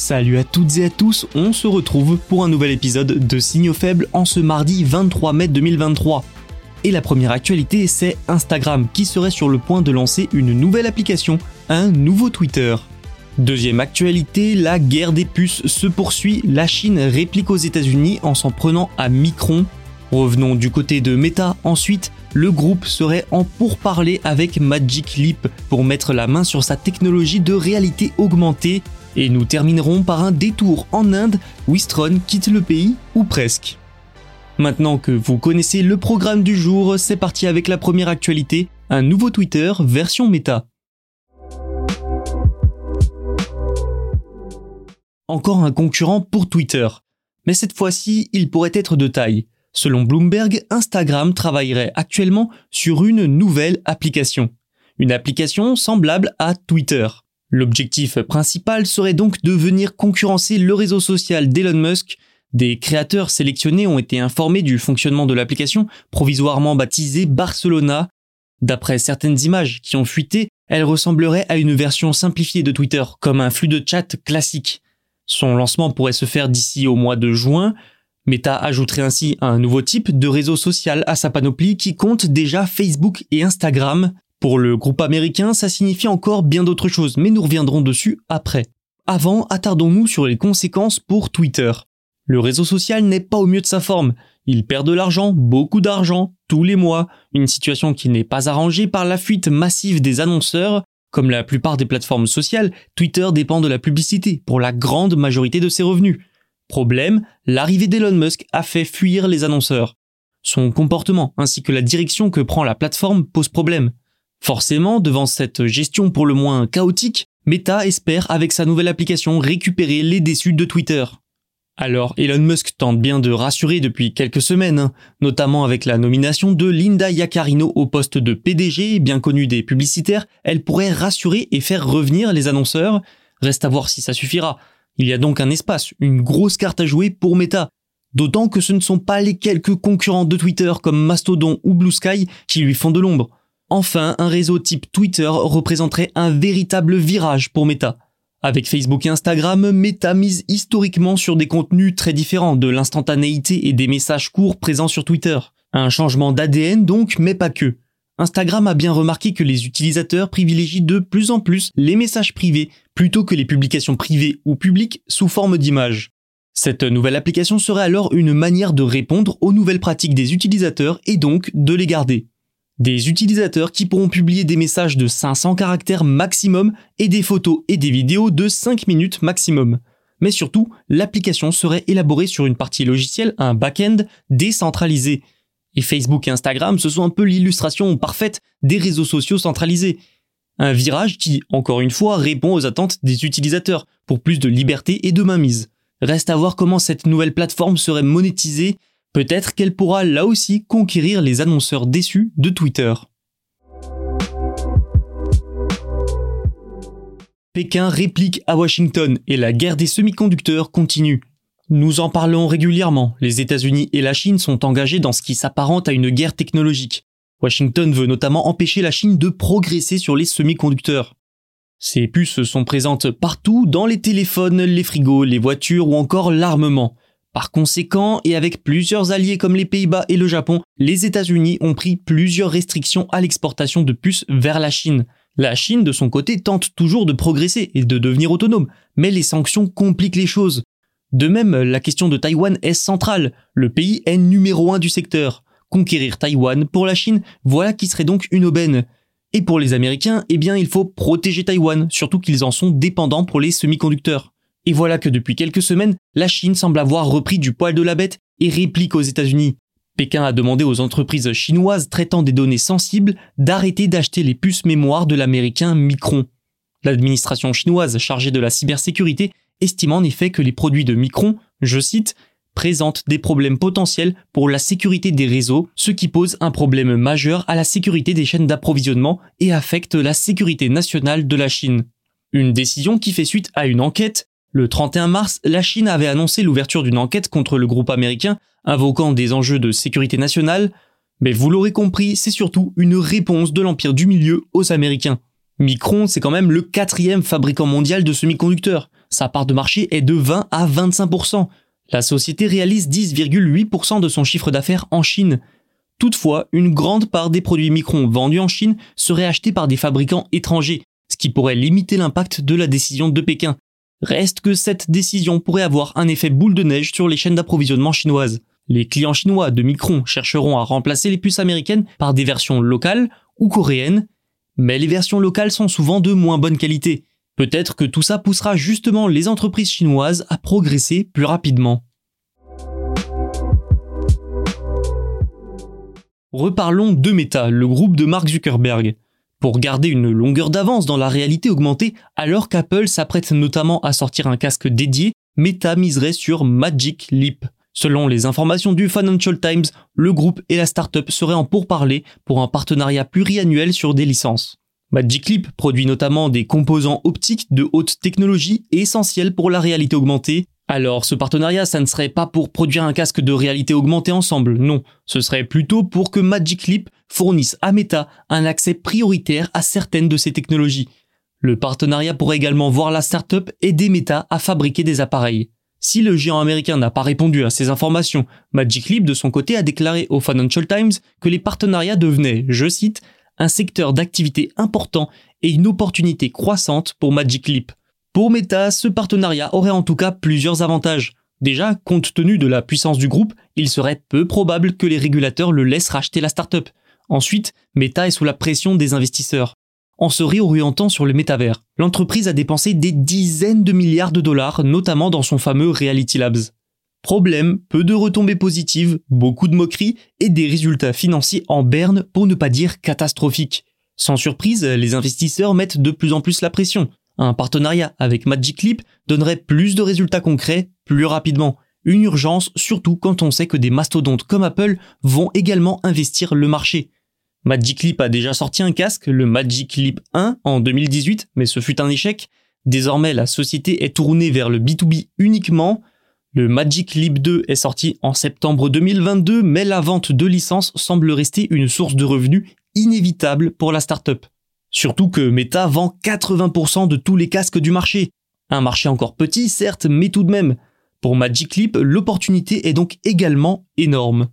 Salut à toutes et à tous, on se retrouve pour un nouvel épisode de Signaux faibles en ce mardi 23 mai 2023. Et la première actualité, c'est Instagram qui serait sur le point de lancer une nouvelle application, un nouveau Twitter. Deuxième actualité, la guerre des puces se poursuit, la Chine réplique aux États-Unis en s'en prenant à Micron. Revenons du côté de Meta ensuite, le groupe serait en pourparlers avec Magic Leap pour mettre la main sur sa technologie de réalité augmentée. Et nous terminerons par un détour en Inde, Wistron quitte le pays, ou presque. Maintenant que vous connaissez le programme du jour, c'est parti avec la première actualité, un nouveau Twitter version méta. Encore un concurrent pour Twitter. Mais cette fois-ci, il pourrait être de taille. Selon Bloomberg, Instagram travaillerait actuellement sur une nouvelle application. Une application semblable à Twitter. L'objectif principal serait donc de venir concurrencer le réseau social d'Elon Musk. Des créateurs sélectionnés ont été informés du fonctionnement de l'application, provisoirement baptisée Barcelona. D'après certaines images qui ont fuité, elle ressemblerait à une version simplifiée de Twitter, comme un flux de chat classique. Son lancement pourrait se faire d'ici au mois de juin. Meta ajouterait ainsi un nouveau type de réseau social à sa panoplie qui compte déjà Facebook et Instagram. Pour le groupe américain, ça signifie encore bien d'autres choses, mais nous reviendrons dessus après. Avant, attardons-nous sur les conséquences pour Twitter. Le réseau social n'est pas au mieux de sa forme. Il perd de l'argent, beaucoup d'argent, tous les mois, une situation qui n'est pas arrangée par la fuite massive des annonceurs. Comme la plupart des plateformes sociales, Twitter dépend de la publicité pour la grande majorité de ses revenus. Problème, l'arrivée d'Elon Musk a fait fuir les annonceurs. Son comportement ainsi que la direction que prend la plateforme pose problème. Forcément, devant cette gestion pour le moins chaotique, Meta espère avec sa nouvelle application récupérer les déçus de Twitter. Alors Elon Musk tente bien de rassurer depuis quelques semaines, notamment avec la nomination de Linda Yaccarino au poste de PDG, bien connue des publicitaires, elle pourrait rassurer et faire revenir les annonceurs. Reste à voir si ça suffira. Il y a donc un espace, une grosse carte à jouer pour Meta. D'autant que ce ne sont pas les quelques concurrents de Twitter comme Mastodon ou Blue Sky qui lui font de l'ombre. Enfin, un réseau type Twitter représenterait un véritable virage pour Meta. Avec Facebook et Instagram, Meta mise historiquement sur des contenus très différents de l'instantanéité et des messages courts présents sur Twitter. Un changement d'ADN donc, mais pas que. Instagram a bien remarqué que les utilisateurs privilégient de plus en plus les messages privés plutôt que les publications privées ou publiques sous forme d'images. Cette nouvelle application serait alors une manière de répondre aux nouvelles pratiques des utilisateurs et donc de les garder. Des utilisateurs qui pourront publier des messages de 500 caractères maximum et des photos et des vidéos de 5 minutes maximum. Mais surtout, l'application serait élaborée sur une partie logicielle, un back-end décentralisé. Et Facebook et Instagram, ce sont un peu l'illustration parfaite des réseaux sociaux centralisés. Un virage qui, encore une fois, répond aux attentes des utilisateurs pour plus de liberté et de mainmise. Reste à voir comment cette nouvelle plateforme serait monétisée Peut-être qu'elle pourra là aussi conquérir les annonceurs déçus de Twitter. Pékin réplique à Washington et la guerre des semi-conducteurs continue. Nous en parlons régulièrement, les États-Unis et la Chine sont engagés dans ce qui s'apparente à une guerre technologique. Washington veut notamment empêcher la Chine de progresser sur les semi-conducteurs. Ces puces sont présentes partout dans les téléphones, les frigos, les voitures ou encore l'armement. Par conséquent, et avec plusieurs alliés comme les Pays-Bas et le Japon, les États-Unis ont pris plusieurs restrictions à l'exportation de puces vers la Chine. La Chine, de son côté, tente toujours de progresser et de devenir autonome, mais les sanctions compliquent les choses. De même, la question de Taïwan est centrale. Le pays est numéro un du secteur. Conquérir Taïwan pour la Chine, voilà qui serait donc une aubaine. Et pour les Américains, eh bien, il faut protéger Taïwan, surtout qu'ils en sont dépendants pour les semi-conducteurs. Et voilà que depuis quelques semaines, la Chine semble avoir repris du poil de la bête et réplique aux États-Unis. Pékin a demandé aux entreprises chinoises traitant des données sensibles d'arrêter d'acheter les puces mémoire de l'américain Micron. L'administration chinoise chargée de la cybersécurité estime en effet que les produits de Micron, je cite, présentent des problèmes potentiels pour la sécurité des réseaux, ce qui pose un problème majeur à la sécurité des chaînes d'approvisionnement et affecte la sécurité nationale de la Chine. Une décision qui fait suite à une enquête. Le 31 mars, la Chine avait annoncé l'ouverture d'une enquête contre le groupe américain, invoquant des enjeux de sécurité nationale, mais vous l'aurez compris, c'est surtout une réponse de l'Empire du Milieu aux Américains. Micron, c'est quand même le quatrième fabricant mondial de semi-conducteurs. Sa part de marché est de 20 à 25%. La société réalise 10,8% de son chiffre d'affaires en Chine. Toutefois, une grande part des produits Micron vendus en Chine seraient achetés par des fabricants étrangers, ce qui pourrait limiter l'impact de la décision de Pékin. Reste que cette décision pourrait avoir un effet boule de neige sur les chaînes d'approvisionnement chinoises. Les clients chinois de Micron chercheront à remplacer les puces américaines par des versions locales ou coréennes, mais les versions locales sont souvent de moins bonne qualité. Peut-être que tout ça poussera justement les entreprises chinoises à progresser plus rapidement. Reparlons de Meta, le groupe de Mark Zuckerberg. Pour garder une longueur d'avance dans la réalité augmentée, alors qu'Apple s'apprête notamment à sortir un casque dédié, Meta miserait sur Magic Leap. Selon les informations du Financial Times, le groupe et la startup seraient en pourparlers pour un partenariat pluriannuel sur des licences. Magic Leap produit notamment des composants optiques de haute technologie essentiels pour la réalité augmentée. Alors ce partenariat, ça ne serait pas pour produire un casque de réalité augmentée ensemble, non, ce serait plutôt pour que Magic Leap fournisse à Meta un accès prioritaire à certaines de ces technologies. Le partenariat pourrait également voir la startup aider Meta à fabriquer des appareils. Si le géant américain n'a pas répondu à ces informations, Magic Leap de son côté a déclaré au Financial Times que les partenariats devenaient, je cite, un secteur d'activité important et une opportunité croissante pour Magic Leap. Pour Meta, ce partenariat aurait en tout cas plusieurs avantages. Déjà, compte tenu de la puissance du groupe, il serait peu probable que les régulateurs le laissent racheter la startup. Ensuite, Meta est sous la pression des investisseurs. En se réorientant sur le métavers, l'entreprise a dépensé des dizaines de milliards de dollars, notamment dans son fameux Reality Labs. Problème, peu de retombées positives, beaucoup de moqueries et des résultats financiers en berne pour ne pas dire catastrophiques. Sans surprise, les investisseurs mettent de plus en plus la pression. Un partenariat avec Magic Leap donnerait plus de résultats concrets plus rapidement. Une urgence surtout quand on sait que des mastodontes comme Apple vont également investir le marché. Magic Leap a déjà sorti un casque, le Magic Leap 1, en 2018, mais ce fut un échec. Désormais, la société est tournée vers le B2B uniquement, le Magic Leap 2 est sorti en septembre 2022, mais la vente de licences semble rester une source de revenus inévitable pour la startup. Surtout que Meta vend 80% de tous les casques du marché. Un marché encore petit, certes, mais tout de même. Pour Magic Leap, l'opportunité est donc également énorme.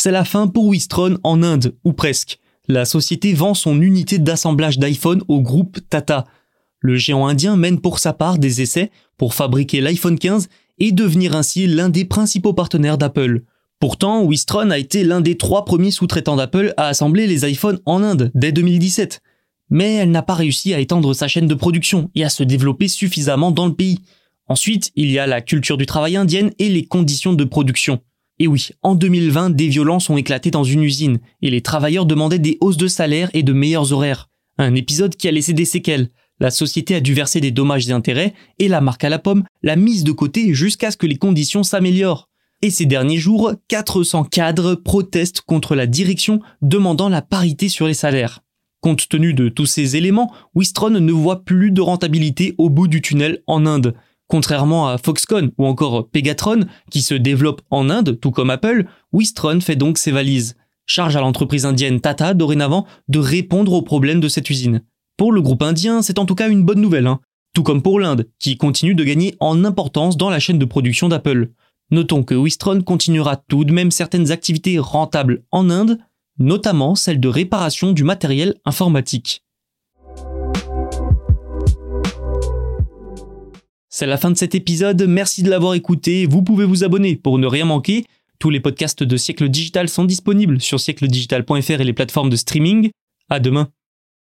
C'est la fin pour Wistron en Inde, ou presque. La société vend son unité d'assemblage d'iPhone au groupe Tata. Le géant indien mène pour sa part des essais pour fabriquer l'iPhone 15 et devenir ainsi l'un des principaux partenaires d'Apple. Pourtant, Wistron a été l'un des trois premiers sous-traitants d'Apple à assembler les iPhones en Inde dès 2017. Mais elle n'a pas réussi à étendre sa chaîne de production et à se développer suffisamment dans le pays. Ensuite, il y a la culture du travail indienne et les conditions de production. Et oui, en 2020, des violences ont éclaté dans une usine et les travailleurs demandaient des hausses de salaire et de meilleurs horaires. Un épisode qui a laissé des séquelles, la société a dû verser des dommages et intérêts et la marque à la pomme l'a mise de côté jusqu'à ce que les conditions s'améliorent. Et ces derniers jours, 400 cadres protestent contre la direction demandant la parité sur les salaires. Compte tenu de tous ces éléments, Wistron ne voit plus de rentabilité au bout du tunnel en Inde. Contrairement à Foxconn ou encore Pegatron, qui se développent en Inde, tout comme Apple, Wistron fait donc ses valises. Charge à l'entreprise indienne Tata dorénavant de répondre aux problèmes de cette usine. Pour le groupe indien, c'est en tout cas une bonne nouvelle, hein. tout comme pour l'Inde, qui continue de gagner en importance dans la chaîne de production d'Apple. Notons que Wistron continuera tout de même certaines activités rentables en Inde, notamment celle de réparation du matériel informatique. C'est la fin de cet épisode, merci de l'avoir écouté, vous pouvez vous abonner pour ne rien manquer. Tous les podcasts de Siècle Digital sont disponibles sur siècledigital.fr et les plateformes de streaming. À demain.